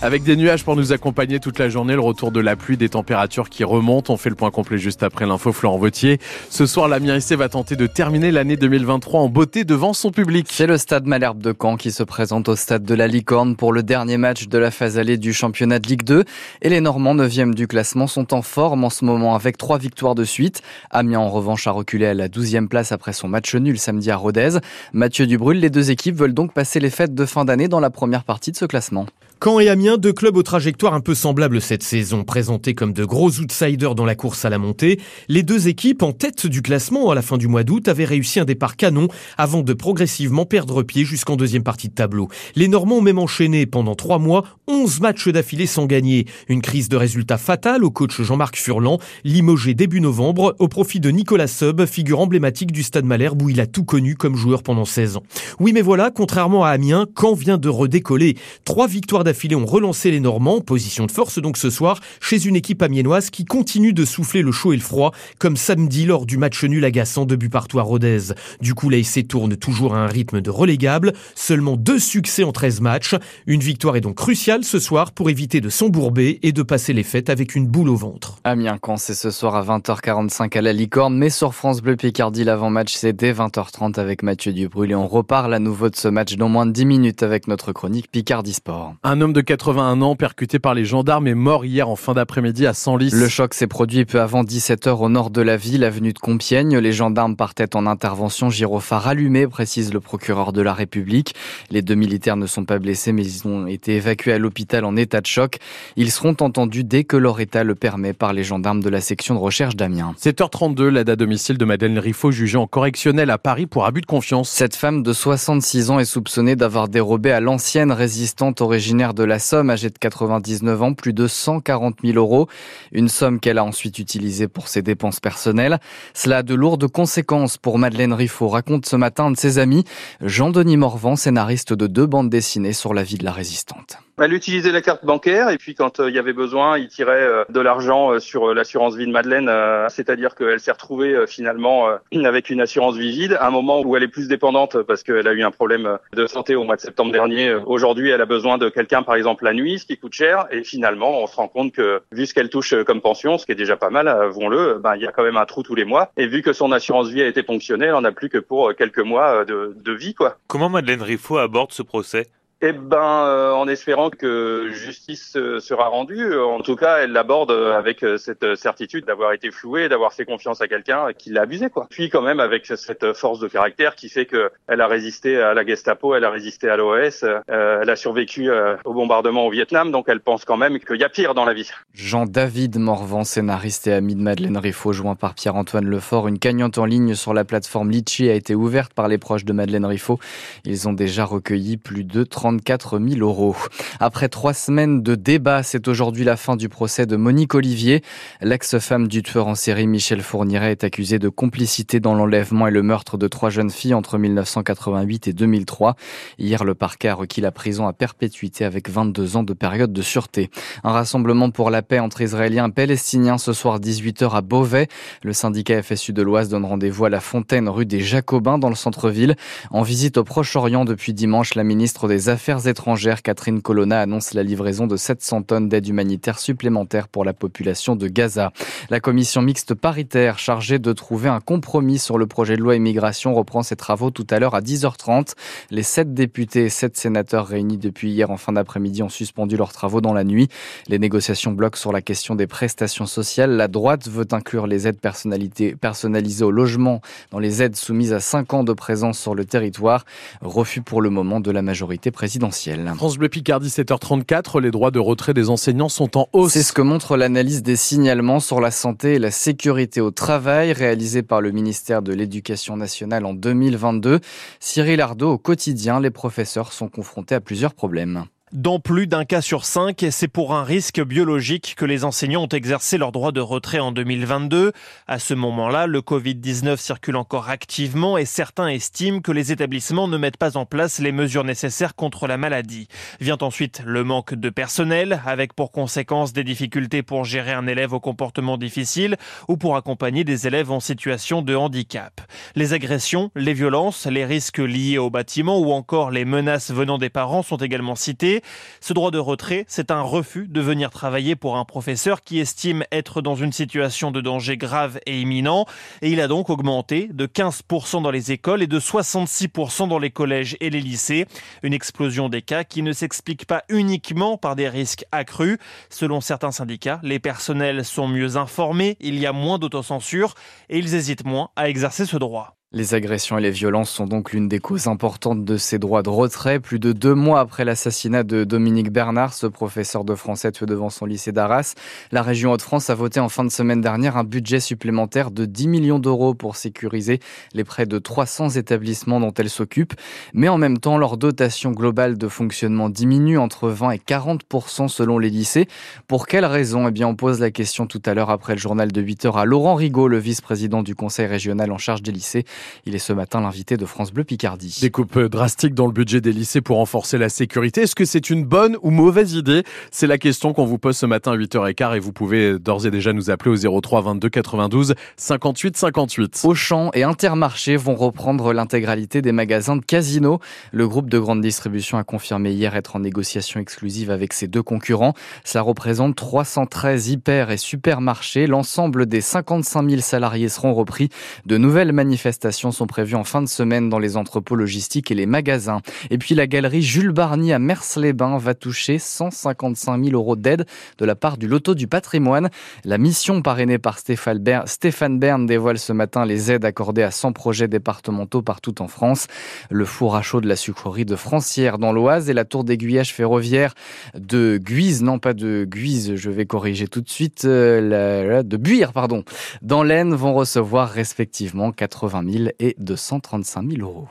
Avec des nuages pour nous accompagner toute la journée, le retour de la pluie, des températures qui remontent. On fait le point complet juste après l'info Florent Vautier. Ce soir, l'Amiens SC va tenter de terminer l'année 2023 en beauté devant son public. C'est le stade Malherbe de Caen qui se présente au stade de la Licorne pour le dernier match de la phase allée du championnat de Ligue 2. Et les Normands, 9e du classement, sont en forme en ce moment avec trois victoires de suite. Amiens, en revanche, a reculé à la 12e place après son match nul samedi à Rodez. Mathieu Dubrul, les deux équipes veulent donc passer les fêtes de fin d'année dans la première partie de ce classement. Caen et Amiens, deux clubs aux trajectoires un peu semblables cette saison, présentés comme de gros outsiders dans la course à la montée. Les deux équipes, en tête du classement à la fin du mois d'août, avaient réussi un départ canon avant de progressivement perdre pied jusqu'en deuxième partie de tableau. Les Normands ont même enchaîné pendant trois mois 11 matchs d'affilée sans gagner. Une crise de résultats fatale au coach Jean-Marc Furlan, limogé début novembre au profit de Nicolas Sub, figure emblématique du Stade Malherbe où il a tout connu comme joueur pendant 16 ans. Oui mais voilà, contrairement à Amiens, Caen vient de redécoller. Trois victoires d'affilée ont relancé les Normands, position de force donc ce soir, chez une équipe amiénoise qui continue de souffler le chaud et le froid, comme samedi lors du match nul agaçant de but partout à Rodez. Du coup, l'AIC tourne toujours à un rythme de relégable, seulement deux succès en 13 matchs. Une victoire est donc cruciale ce soir pour éviter de s'embourber et de passer les fêtes avec une boule au ventre. Amiens quand c'est ce soir à 20h45 à la Licorne, mais sur France Bleu Picardie, l'avant-match c'est dès 20h30 avec Mathieu Dubrul et on reparle à nouveau de ce match dans moins de 10 minutes avec notre chronique Picardie Sport. Un homme de 81 ans percuté par les gendarmes est mort hier en fin d'après-midi à Senlis. Le choc s'est produit peu avant 17h au nord de la ville, avenue de Compiègne. Les gendarmes partaient en intervention gyrophare allumé, précise le procureur de la République. Les deux militaires ne sont pas blessés, mais ils ont été évacués à l'hôpital en état de choc. Ils seront entendus dès que leur état le permet par les gendarmes de la section de recherche d'Amiens. 7h32, l'aide à domicile de Madeleine Riffaut jugée en correctionnel à Paris pour abus de confiance. Cette femme de 66 ans est soupçonnée d'avoir dérobé à l'ancienne résistante originaire de la Somme, âgée de 99 ans, plus de 140 000 euros. Une somme qu'elle a ensuite utilisée pour ses dépenses personnelles. Cela a de lourdes conséquences pour Madeleine Riffaut, raconte ce matin un de ses amis, Jean-Denis Morvan, scénariste de deux bandes dessinées sur la vie de la résistante. Elle utilisait la carte bancaire et puis quand euh, il y avait besoin, il tirait euh, de l'argent euh, sur l'assurance vie de Madeleine. C'est-à-dire qu'elle s'est retrouvée finalement avec une assurance vie vide à un moment où elle est plus dépendante parce qu'elle a eu un problème de santé au mois de septembre dernier. Aujourd'hui, elle a besoin de quelqu'un, par exemple la nuit, ce qui coûte cher. Et finalement, on se rend compte que vu ce qu'elle touche comme pension, ce qui est déjà pas mal, avouons-le, ben il y a quand même un trou tous les mois. Et vu que son assurance vie a été ponctionnée, elle en a plus que pour quelques mois de, de vie, quoi. Comment Madeleine Riffaut aborde ce procès? Eh ben, euh, en espérant que justice euh, sera rendue. En tout cas, elle l'aborde avec euh, cette certitude d'avoir été flouée, d'avoir fait confiance à quelqu'un qui l'a abusé, quoi. Puis quand même avec cette force de caractère qui fait que elle a résisté à la Gestapo, elle a résisté à l'OS, elle a survécu au bombardement au Vietnam, donc elle pense quand même qu'il y a pire dans la vie. Jean-David Morvan, scénariste et ami de Madeleine Riffaut, joint par Pierre-Antoine Lefort, une cagnotte en ligne sur la plateforme Litchi a été ouverte par les proches de Madeleine Riffaut. Ils ont déjà recueilli plus de 30 34 000 euros. Après trois semaines de débat, c'est aujourd'hui la fin du procès de Monique Olivier. L'ex-femme du tueur en série Michel Fourniret est accusée de complicité dans l'enlèvement et le meurtre de trois jeunes filles entre 1988 et 2003. Hier, le parquet a requis la prison à perpétuité avec 22 ans de période de sûreté. Un rassemblement pour la paix entre Israéliens et Palestiniens ce soir 18h à Beauvais. Le syndicat FSU de l'Oise donne rendez-vous à la Fontaine rue des Jacobins dans le centre-ville. En visite au Proche-Orient depuis dimanche, la ministre des Affaires Affaires étrangères, Catherine Colonna, annonce la livraison de 700 tonnes d'aide humanitaire supplémentaire pour la population de Gaza. La commission mixte paritaire chargée de trouver un compromis sur le projet de loi immigration reprend ses travaux tout à l'heure à 10h30. Les sept députés et sept sénateurs réunis depuis hier en fin d'après-midi ont suspendu leurs travaux dans la nuit. Les négociations bloquent sur la question des prestations sociales. La droite veut inclure les aides personnalisées au logement dans les aides soumises à 5 ans de présence sur le territoire. Refus pour le moment de la majorité présidentielle France Bleu Picardie 7h34, les droits de retrait des enseignants sont en hausse. C'est ce que montre l'analyse des signalements sur la santé et la sécurité au travail réalisée par le ministère de l'Éducation nationale en 2022. Cyril Ardo, au quotidien, les professeurs sont confrontés à plusieurs problèmes. Dans plus d'un cas sur cinq, c'est pour un risque biologique que les enseignants ont exercé leur droit de retrait en 2022. À ce moment-là, le Covid-19 circule encore activement et certains estiment que les établissements ne mettent pas en place les mesures nécessaires contre la maladie. Vient ensuite le manque de personnel, avec pour conséquence des difficultés pour gérer un élève au comportement difficile ou pour accompagner des élèves en situation de handicap. Les agressions, les violences, les risques liés au bâtiment ou encore les menaces venant des parents sont également cités. Ce droit de retrait, c'est un refus de venir travailler pour un professeur qui estime être dans une situation de danger grave et imminent. Et il a donc augmenté de 15% dans les écoles et de 66% dans les collèges et les lycées. Une explosion des cas qui ne s'explique pas uniquement par des risques accrus. Selon certains syndicats, les personnels sont mieux informés, il y a moins d'autocensure et ils hésitent moins à exercer ce droit. Les agressions et les violences sont donc l'une des causes importantes de ces droits de retrait. Plus de deux mois après l'assassinat de Dominique Bernard, ce professeur de français tué devant son lycée d'Arras, la région Hauts-de-France a voté en fin de semaine dernière un budget supplémentaire de 10 millions d'euros pour sécuriser les près de 300 établissements dont elle s'occupe. Mais en même temps, leur dotation globale de fonctionnement diminue entre 20 et 40% selon les lycées. Pour quelles raisons? Eh bien, on pose la question tout à l'heure après le journal de 8 heures à Laurent Rigaud, le vice-président du conseil régional en charge des lycées. Il est ce matin l'invité de France Bleu Picardie. Des coupes drastiques dans le budget des lycées pour renforcer la sécurité. Est-ce que c'est une bonne ou mauvaise idée? C'est la question qu'on vous pose ce matin à 8h15 et vous pouvez d'ores et déjà nous appeler au 03 22 92 58 58. Auchan et Intermarché vont reprendre l'intégralité des magasins de Casino. Le groupe de grande distribution a confirmé hier être en négociation exclusive avec ses deux concurrents. Cela représente 313 hyper et supermarchés. L'ensemble des 55 000 salariés seront repris. De nouvelles manifestations sont prévues en fin de semaine dans les entrepôts logistiques et les magasins. Et puis la galerie Jules Barny à Mers-les-Bains va toucher 155 000 euros d'aide de la part du Loto du patrimoine. La mission parrainée par Stéphane Bern dévoile ce matin les aides accordées à 100 projets départementaux partout en France. Le four à chaud de la sucrerie de Francière dans l'Oise et la tour d'aiguillage ferroviaire de Guise, non pas de Guise, je vais corriger tout de suite, euh, de Buire, pardon, dans l'Aisne vont recevoir respectivement 80 000 et 235 000 euros.